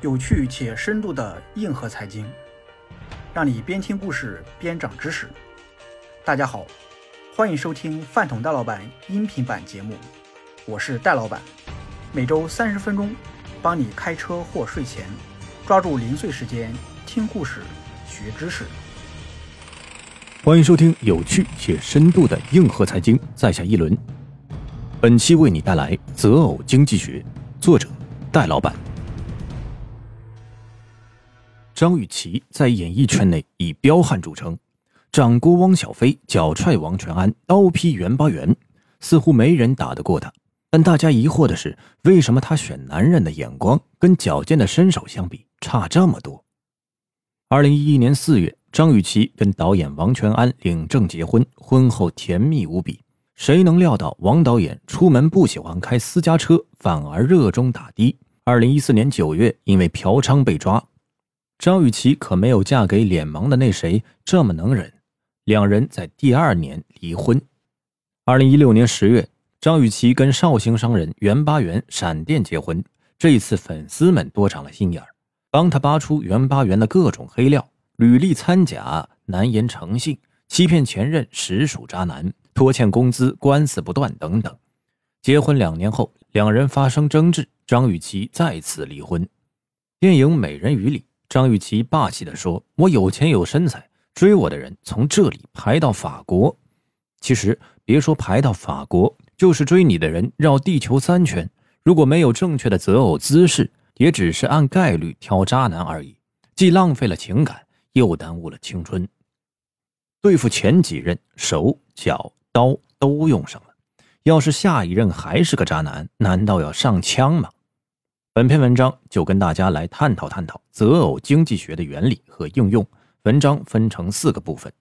有趣且深度的硬核财经，让你边听故事边长知识。大家好，欢迎收听饭桶戴老板音频版节目，我是戴老板，每周三十分钟，帮你开车或睡前抓住零碎时间听故事学知识。欢迎收听有趣且深度的硬核财经，在下一轮。本期为你带来择偶经济学，作者戴老板。张雨绮在演艺圈内以彪悍著称，掌掴汪小菲，脚踹王全安，刀劈袁巴元，似乎没人打得过他。但大家疑惑的是，为什么他选男人的眼光跟矫健的身手相比差这么多？二零一一年四月，张雨绮跟导演王全安领证结婚，婚后甜蜜无比。谁能料到王导演出门不喜欢开私家车，反而热衷打的？二零一四年九月，因为嫖娼被抓。张雨绮可没有嫁给脸盲的那谁这么能忍，两人在第二年离婚。二零一六年十月，张雨绮跟绍兴商人袁巴元闪电结婚。这一次粉丝们多长了心眼儿，帮他扒出袁巴元的各种黑料：履历参假、难言诚信、欺骗前任，实属渣男，拖欠工资、官司不断等等。结婚两年后，两人发生争执，张雨绮再次离婚。电影《美人鱼》里。张雨绮霸气地说：“我有钱有身材，追我的人从这里排到法国。其实别说排到法国，就是追你的人绕地球三圈。如果没有正确的择偶姿势，也只是按概率挑渣男而已，既浪费了情感，又耽误了青春。对付前几任，手脚刀都用上了，要是下一任还是个渣男，难道要上枪吗？”本篇文章就跟大家来探讨探讨择偶经济学的原理和应用。文章分成四个部分：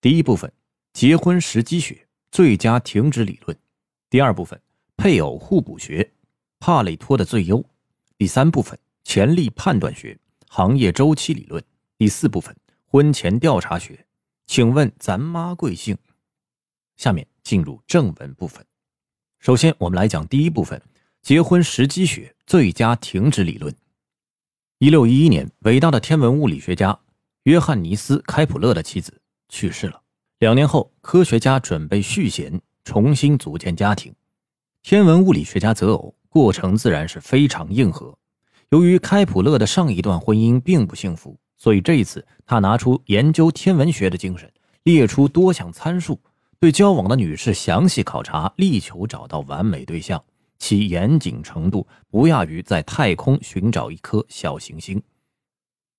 第一部分，结婚时机学，最佳停止理论；第二部分，配偶互补学，帕累托的最优；第三部分，潜力判断学，行业周期理论；第四部分，婚前调查学。请问咱妈贵姓？下面进入正文部分。首先，我们来讲第一部分。结婚时机学最佳停止理论。一六一一年，伟大的天文物理学家约翰尼斯·开普勒的妻子去世了。两年后，科学家准备续弦，重新组建家庭。天文物理学家择偶过程自然是非常硬核。由于开普勒的上一段婚姻并不幸福，所以这一次他拿出研究天文学的精神，列出多项参数，对交往的女士详细考察，力求找到完美对象。其严谨程度不亚于在太空寻找一颗小行星。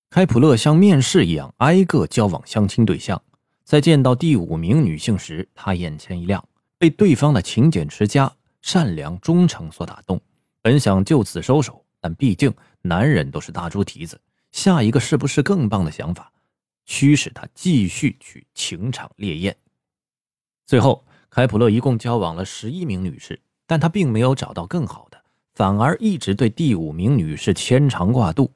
开普勒像面试一样挨个交往相亲对象，在见到第五名女性时，他眼前一亮，被对方的勤俭持家、善良忠诚所打动。本想就此收手，但毕竟男人都是大猪蹄子，下一个是不是更棒的想法，驱使他继续去情场烈焰。最后，开普勒一共交往了十一名女士。但他并没有找到更好的，反而一直对第五名女士牵肠挂肚。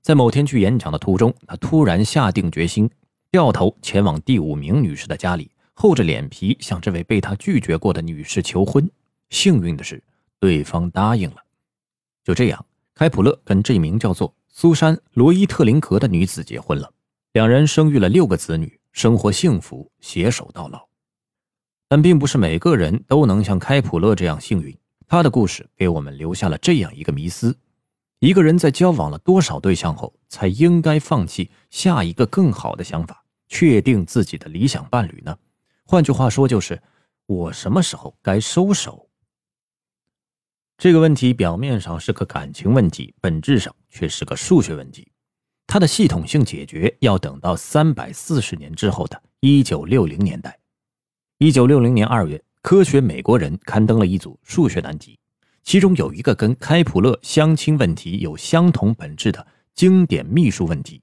在某天去演讲的途中，他突然下定决心，掉头前往第五名女士的家里，厚着脸皮向这位被他拒绝过的女士求婚。幸运的是，对方答应了。就这样，开普勒跟这名叫做苏珊·罗伊特林格的女子结婚了，两人生育了六个子女，生活幸福，携手到老。但并不是每个人都能像开普勒这样幸运。他的故事给我们留下了这样一个迷思：一个人在交往了多少对象后，才应该放弃下一个更好的想法，确定自己的理想伴侣呢？换句话说，就是我什么时候该收手？这个问题表面上是个感情问题，本质上却是个数学问题。它的系统性解决要等到三百四十年之后的一九六零年代。一九六零年二月，《科学美国人》刊登了一组数学难题，其中有一个跟开普勒相亲问题有相同本质的经典秘书问题。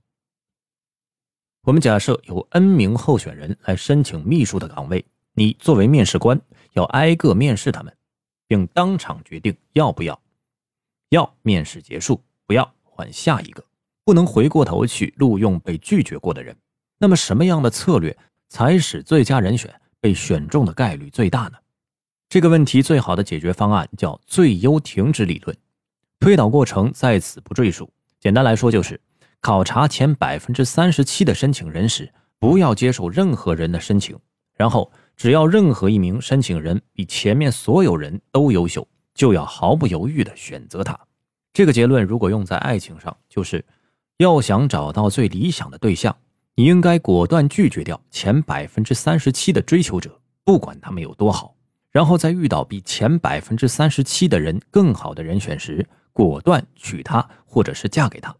我们假设有 N 名候选人来申请秘书的岗位，你作为面试官要挨个面试他们，并当场决定要不要，要面试结束，不要换下一个，不能回过头去录用被拒绝过的人。那么，什么样的策略才使最佳人选？被选中的概率最大呢？这个问题最好的解决方案叫最优停止理论。推导过程在此不赘述，简单来说，就是考察前百分之三十七的申请人时，不要接受任何人的申请，然后只要任何一名申请人比前面所有人都优秀，就要毫不犹豫地选择他。这个结论如果用在爱情上，就是要想找到最理想的对象，你应该果断拒绝掉前百分之三十七的追求者，不管他们有多好。然后在遇到比前百分之三十七的人更好的人选时，果断娶她或者是嫁给他，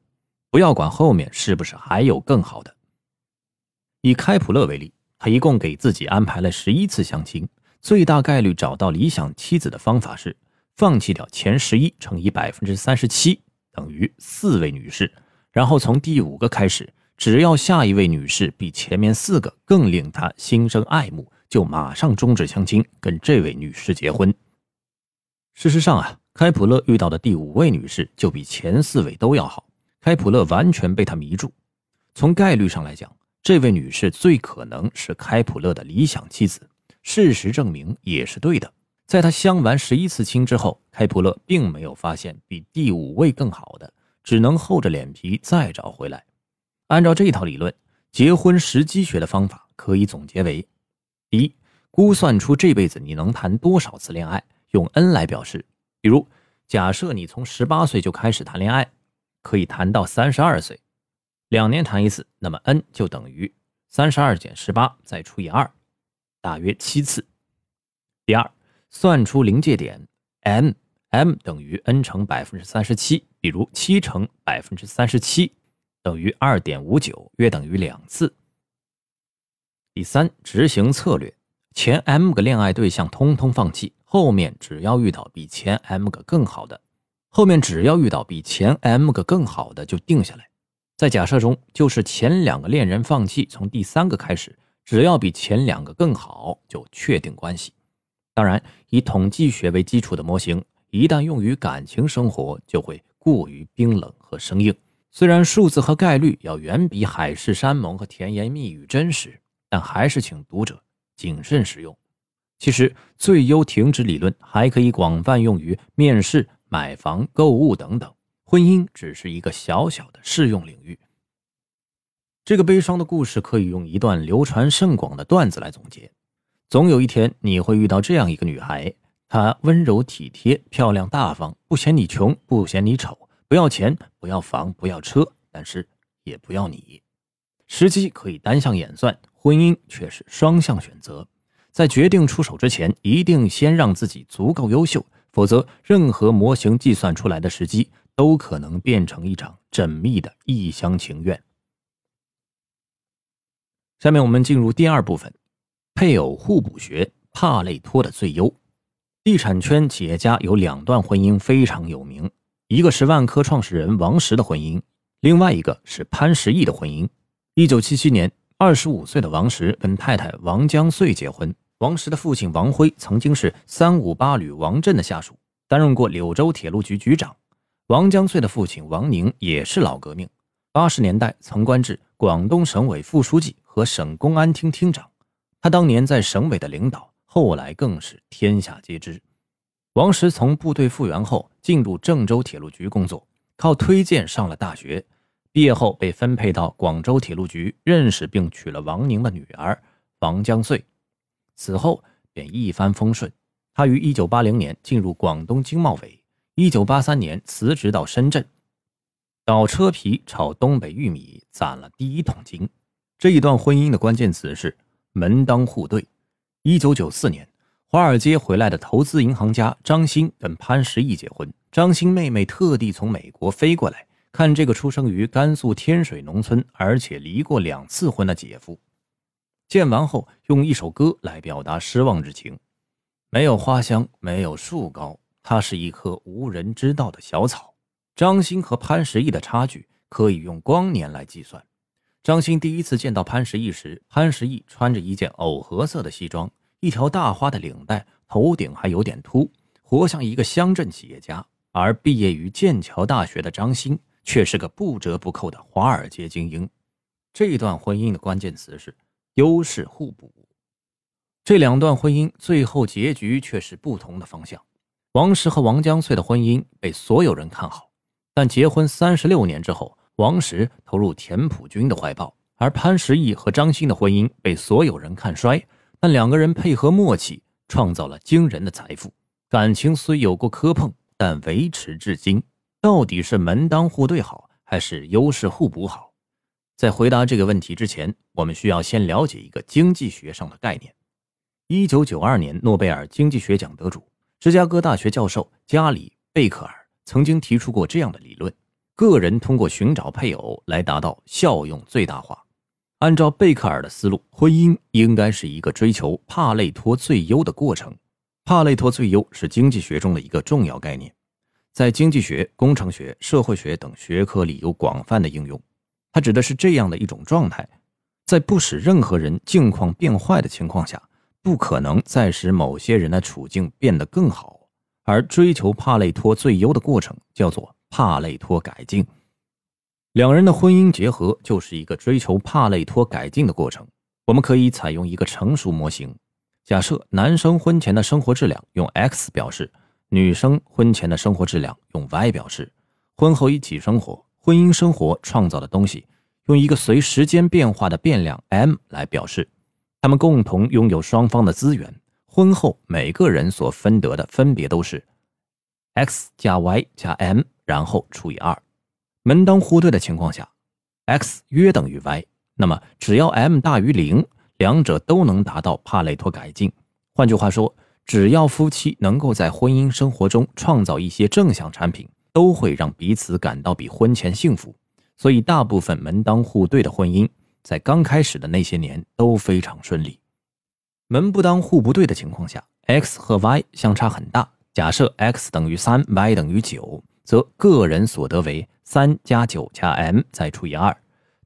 不要管后面是不是还有更好的。以开普勒为例，他一共给自己安排了十一次相亲，最大概率找到理想妻子的方法是放弃掉前十一乘以百分之三十七等于四位女士，然后从第五个开始，只要下一位女士比前面四个更令他心生爱慕。就马上终止相亲，跟这位女士结婚。事实上啊，开普勒遇到的第五位女士就比前四位都要好，开普勒完全被她迷住。从概率上来讲，这位女士最可能是开普勒的理想妻子。事实证明也是对的。在他相完十一次亲之后，开普勒并没有发现比第五位更好的，只能厚着脸皮再找回来。按照这套理论，结婚时机学的方法可以总结为。第一，估算出这辈子你能谈多少次恋爱，用 n 来表示。比如，假设你从十八岁就开始谈恋爱，可以谈到三十二岁，两年谈一次，那么 n 就等于三十二减十八再除以二，大约七次。第二，算出临界点 m，m 等于 n 乘百分之三十七，比如七乘百分之三十七等于二点五九，约等于两次。第三，执行策略，前 m 个恋爱对象通通放弃，后面只要遇到比前 m 个更好的，后面只要遇到比前 m 个更好的就定下来。在假设中，就是前两个恋人放弃，从第三个开始，只要比前两个更好就确定关系。当然，以统计学为基础的模型，一旦用于感情生活，就会过于冰冷和生硬。虽然数字和概率要远比海誓山盟和甜言蜜语真实。但还是请读者谨慎使用。其实，最优停止理论还可以广泛用于面试、买房、购物等等。婚姻只是一个小小的适用领域。这个悲伤的故事可以用一段流传甚广的段子来总结：总有一天，你会遇到这样一个女孩，她温柔体贴、漂亮大方，不嫌你穷，不嫌你丑，不要钱，不要房，不要车，但是也不要你。时机可以单向演算。婚姻却是双向选择，在决定出手之前，一定先让自己足够优秀，否则任何模型计算出来的时机都可能变成一场缜密的一厢情愿。下面我们进入第二部分，配偶互补学，帕累托的最优。地产圈企业家有两段婚姻非常有名，一个是万科创始人王石的婚姻，另外一个是潘石屹的婚姻。一九七七年。二十五岁的王石跟太太王江穗结婚。王石的父亲王辉曾经是三五八旅王震的下属，担任过柳州铁路局局长。王江穗的父亲王宁也是老革命，八十年代曾官至广东省委副书记和省公安厅厅长。他当年在省委的领导，后来更是天下皆知。王石从部队复员后进入郑州铁路局工作，靠推荐上了大学。毕业后被分配到广州铁路局，认识并娶了王宁的女儿王江穗，此后便一帆风顺。他于1980年进入广东经贸委，1983年辞职到深圳，倒车皮炒东北玉米，攒了第一桶金。这一段婚姻的关键词是门当户对。1994年，华尔街回来的投资银行家张欣跟潘石屹结婚，张欣妹妹特地从美国飞过来。看这个出生于甘肃天水农村，而且离过两次婚的姐夫，见完后用一首歌来表达失望之情：没有花香，没有树高，它是一棵无人知道的小草。张欣和潘石屹的差距可以用光年来计算。张欣第一次见到潘石屹时，潘石屹穿着一件藕荷色的西装，一条大花的领带，头顶还有点秃，活像一个乡镇企业家。而毕业于剑桥大学的张欣。却是个不折不扣的华尔街精英。这段婚姻的关键词是优势互补。这两段婚姻最后结局却是不同的方向。王石和王江穗的婚姻被所有人看好，但结婚三十六年之后，王石投入田朴珺的怀抱，而潘石屹和张欣的婚姻被所有人看衰。但两个人配合默契，创造了惊人的财富。感情虽有过磕碰，但维持至今。到底是门当户对好，还是优势互补好？在回答这个问题之前，我们需要先了解一个经济学上的概念。一九九二年诺贝尔经济学奖得主、芝加哥大学教授加里·贝克尔曾经提出过这样的理论：个人通过寻找配偶来达到效用最大化。按照贝克尔的思路，婚姻应该是一个追求帕累托最优的过程。帕累托最优是经济学中的一个重要概念，在经济学、工程学、社会学等学科里有广泛的应用。它指的是这样的一种状态：在不使任何人境况变坏的情况下，不可能再使某些人的处境变得更好。而追求帕累托最优的过程叫做帕累托改进。两人的婚姻结合就是一个追求帕累托改进的过程。我们可以采用一个成熟模型，假设男生婚前的生活质量用 x 表示，女生婚前的生活质量用 y 表示。婚后一起生活，婚姻生活创造的东西用一个随时间变化的变量 m 来表示。他们共同拥有双方的资源，婚后每个人所分得的分别都是 x 加 y 加 m，然后除以二。门当户对的情况下，x 约等于 y，那么只要 m 大于零，两者都能达到帕累托改进。换句话说，只要夫妻能够在婚姻生活中创造一些正向产品，都会让彼此感到比婚前幸福。所以，大部分门当户对的婚姻在刚开始的那些年都非常顺利。门不当户不对的情况下，x 和 y 相差很大。假设 x 等于三，y 等于九，则个人所得为。三加九加 m 再除以二，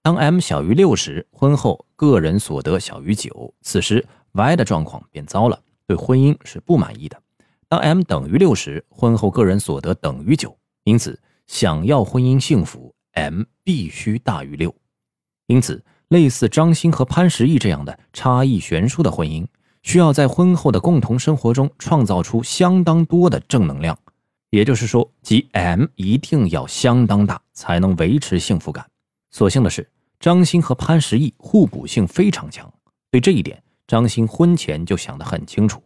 当 m 小于六时，婚后个人所得小于九，此时 y 的状况变糟了，对婚姻是不满意的。当 m 等于六时，婚后个人所得等于九，因此想要婚姻幸福，m 必须大于六。因此，类似张欣和潘石屹这样的差异悬殊的婚姻，需要在婚后的共同生活中创造出相当多的正能量。也就是说，即 M 一定要相当大，才能维持幸福感。所幸的是，张欣和潘石屹互补性非常强。对这一点，张欣婚前就想得很清楚。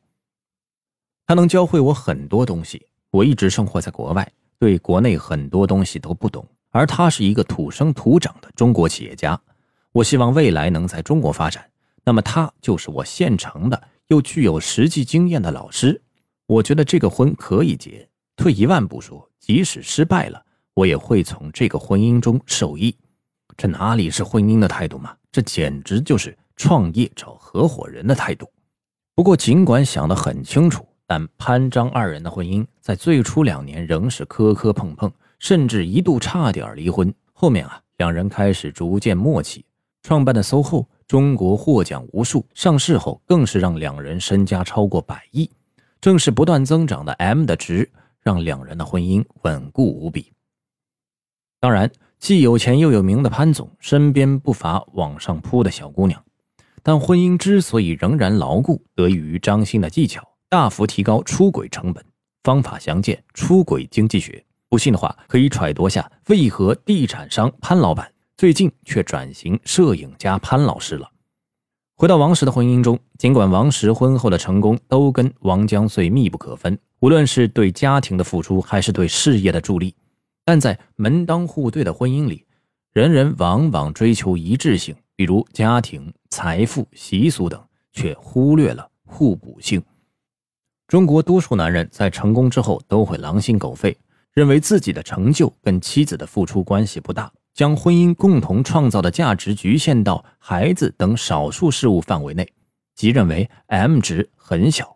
他能教会我很多东西。我一直生活在国外，对国内很多东西都不懂。而他是一个土生土长的中国企业家。我希望未来能在中国发展，那么他就是我现成的又具有实际经验的老师。我觉得这个婚可以结。退一万步说，即使失败了，我也会从这个婚姻中受益。这哪里是婚姻的态度嘛？这简直就是创业找合伙人的态度。不过，尽管想得很清楚，但潘张二人的婚姻在最初两年仍是磕磕碰碰，甚至一度差点离婚。后面啊，两人开始逐渐默契，创办的 SOHO 中国获奖无数，上市后更是让两人身家超过百亿。正是不断增长的 M 的值。让两人的婚姻稳固无比。当然，既有钱又有名的潘总身边不乏往上扑的小姑娘，但婚姻之所以仍然牢固，得益于张欣的技巧，大幅提高出轨成本。方法详见《出轨经济学》。不信的话，可以揣度下为何地产商潘老板最近却转型摄影家潘老师了。回到王石的婚姻中，尽管王石婚后的成功都跟王江穗密不可分。无论是对家庭的付出，还是对事业的助力，但在门当户对的婚姻里，人人往往追求一致性，比如家庭、财富、习俗等，却忽略了互补性。中国多数男人在成功之后都会狼心狗肺，认为自己的成就跟妻子的付出关系不大，将婚姻共同创造的价值局限到孩子等少数事物范围内，即认为 M 值很小。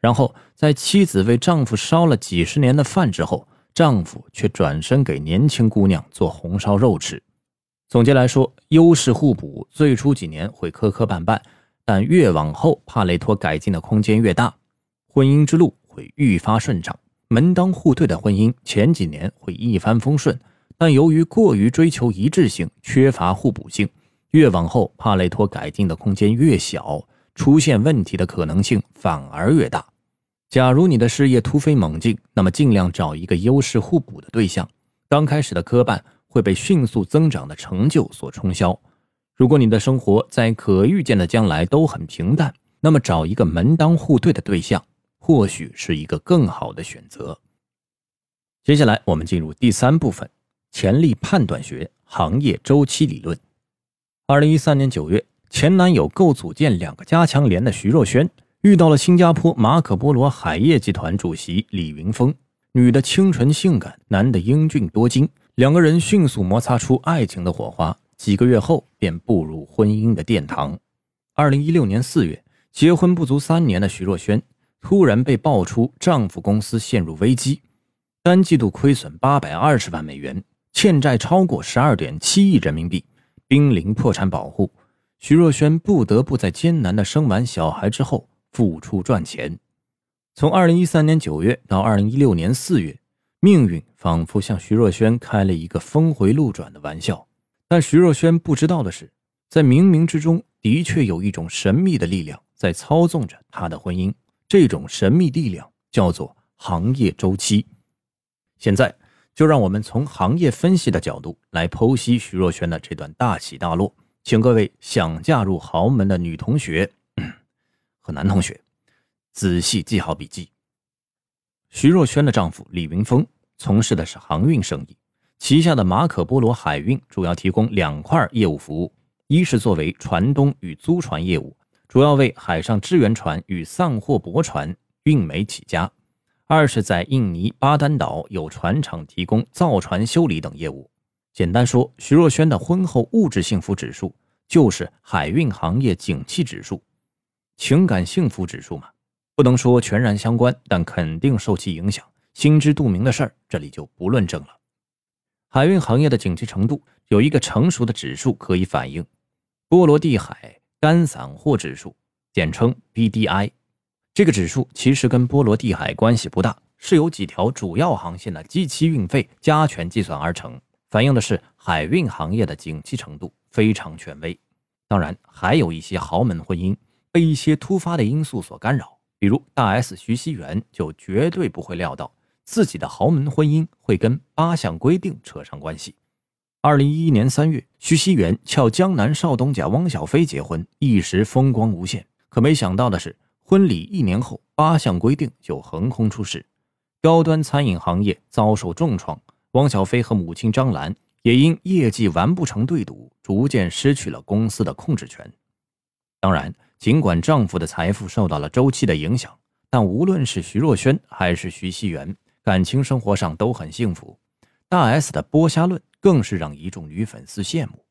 然后，在妻子为丈夫烧了几十年的饭之后，丈夫却转身给年轻姑娘做红烧肉吃。总结来说，优势互补，最初几年会磕磕绊绊，但越往后，帕累托改进的空间越大，婚姻之路会愈发顺畅。门当户对的婚姻前几年会一帆风顺，但由于过于追求一致性，缺乏互补性，越往后，帕累托改进的空间越小，出现问题的可能性反而越大。假如你的事业突飞猛进，那么尽量找一个优势互补的对象，刚开始的磕绊会被迅速增长的成就所冲销。如果你的生活在可预见的将来都很平淡，那么找一个门当户对的对象，或许是一个更好的选择。接下来，我们进入第三部分：潜力判断学行业周期理论。二零一三年九月，前男友构组建两个加强连的徐若瑄，遇到了新加坡马可波罗海业集团主席李云峰。女的清纯性感，男的英俊多金，两个人迅速摩擦出爱情的火花，几个月后便步入婚姻的殿堂。二零一六年四月，结婚不足三年的徐若瑄突然被爆出丈夫公司陷入危机，单季度亏损八百二十万美元，欠债超过十二点七亿人民币，濒临破产保护。徐若瑄不得不在艰难的生完小孩之后付出赚钱。从二零一三年九月到二零一六年四月，命运仿佛向徐若瑄开了一个峰回路转的玩笑。但徐若瑄不知道的是，在冥冥之中，的确有一种神秘的力量在操纵着她的婚姻。这种神秘力量叫做行业周期。现在，就让我们从行业分析的角度来剖析徐若瑄的这段大起大落。请各位想嫁入豪门的女同学 和男同学。仔细记好笔记。徐若瑄的丈夫李云峰从事的是航运生意，旗下的马可波罗海运主要提供两块业务服务：一是作为船东与租船业务，主要为海上支援船与散货驳船运煤起家；二是在印尼巴丹岛有船厂提供造船修理等业务。简单说，徐若瑄的婚后物质幸福指数就是海运行业景气指数，情感幸福指数嘛。不能说全然相关，但肯定受其影响。心知肚明的事儿，这里就不论证了。海运行业的景气程度有一个成熟的指数可以反映：波罗的海干散货指数，简称 BDI。这个指数其实跟波罗的海关系不大，是由几条主要航线的机期运费加权计算而成，反映的是海运行业的景气程度，非常权威。当然，还有一些豪门婚姻被一些突发的因素所干扰。比如大 S 徐熙媛就绝对不会料到自己的豪门婚姻会跟八项规定扯上关系。二零一一年三月，徐熙媛俏江南少东家汪小菲结婚，一时风光无限。可没想到的是，婚礼一年后，八项规定就横空出世，高端餐饮行业遭受重创。汪小菲和母亲张兰也因业绩完不成对赌，逐渐失去了公司的控制权。当然。尽管丈夫的财富受到了周期的影响，但无论是徐若瑄还是徐熙媛，感情生活上都很幸福。大 S 的剥虾论更是让一众女粉丝羡慕。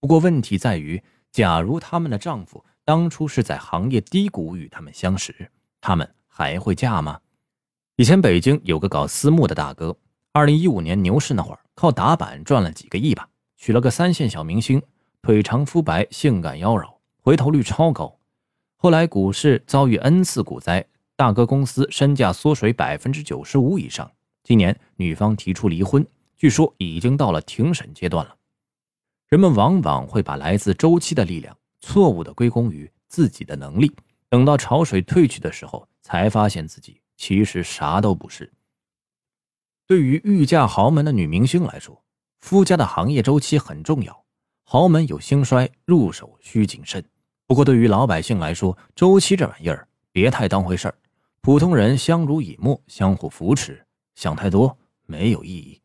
不过问题在于，假如他们的丈夫当初是在行业低谷与他们相识，他们还会嫁吗？以前北京有个搞私募的大哥，二零一五年牛市那会儿，靠打板赚了几个亿吧，娶了个三线小明星，腿长肤白，性感妖娆，回头率超高。后来股市遭遇 N 次股灾，大哥公司身价缩水百分之九十五以上。今年女方提出离婚，据说已经到了庭审阶段了。人们往往会把来自周期的力量错误的归功于自己的能力，等到潮水退去的时候，才发现自己其实啥都不是。对于欲嫁豪门的女明星来说，夫家的行业周期很重要，豪门有兴衰，入手需谨慎。不过，对于老百姓来说，周期这玩意儿别太当回事儿。普通人相濡以沫，相互扶持，想太多没有意义。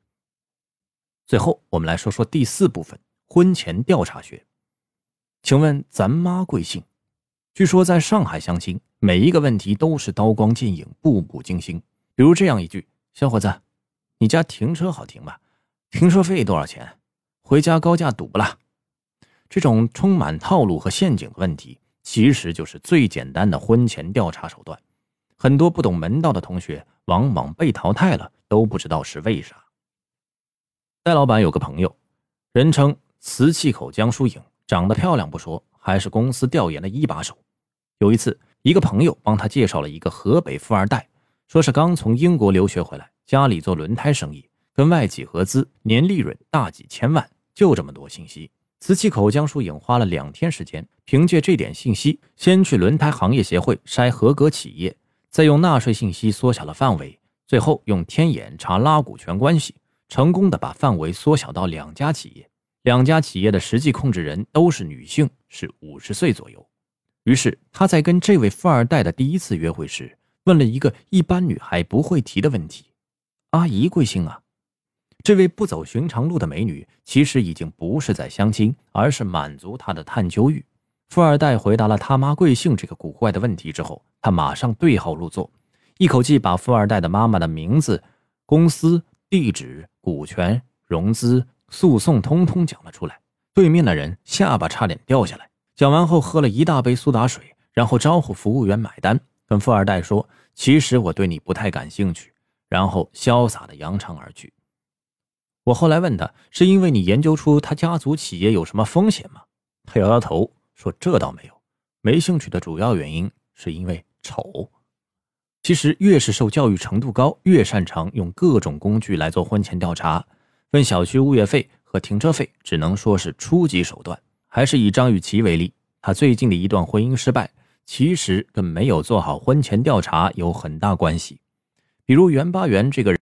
最后，我们来说说第四部分——婚前调查学。请问咱妈贵姓？据说在上海相亲，每一个问题都是刀光剑影，步步惊心。比如这样一句：“小伙子，你家停车好停吧？停车费多少钱？回家高价堵不啦？”这种充满套路和陷阱的问题，其实就是最简单的婚前调查手段。很多不懂门道的同学，往往被淘汰了都不知道是为啥。戴老板有个朋友，人称“瓷器口江疏影”，长得漂亮不说，还是公司调研的一把手。有一次，一个朋友帮他介绍了一个河北富二代，说是刚从英国留学回来，家里做轮胎生意，跟外企合资，年利润大几千万，就这么多信息。磁器口江疏影花了两天时间，凭借这点信息，先去轮胎行业协会筛合格企业，再用纳税信息缩小了范围，最后用天眼查拉股权关系，成功的把范围缩小到两家企业，两家企业的实际控制人都是女性，是五十岁左右。于是他在跟这位富二代的第一次约会时，问了一个一般女孩不会提的问题：“阿姨贵姓啊？”这位不走寻常路的美女，其实已经不是在相亲，而是满足他的探究欲。富二代回答了他妈贵姓这个古怪的问题之后，他马上对号入座，一口气把富二代的妈妈的名字、公司地址、股权、融资、诉讼通通讲了出来。对面的人下巴差点掉下来。讲完后，喝了一大杯苏打水，然后招呼服务员买单，跟富二代说：“其实我对你不太感兴趣。”然后潇洒的扬长而去。我后来问他：“是因为你研究出他家族企业有什么风险吗？”他摇摇头说：“这倒没有，没兴趣的主要原因是因为丑。其实越是受教育程度高，越擅长用各种工具来做婚前调查。问小区物业费和停车费，只能说是初级手段。”还是以张雨绮为例，她最近的一段婚姻失败，其实跟没有做好婚前调查有很大关系。比如袁巴元这个人。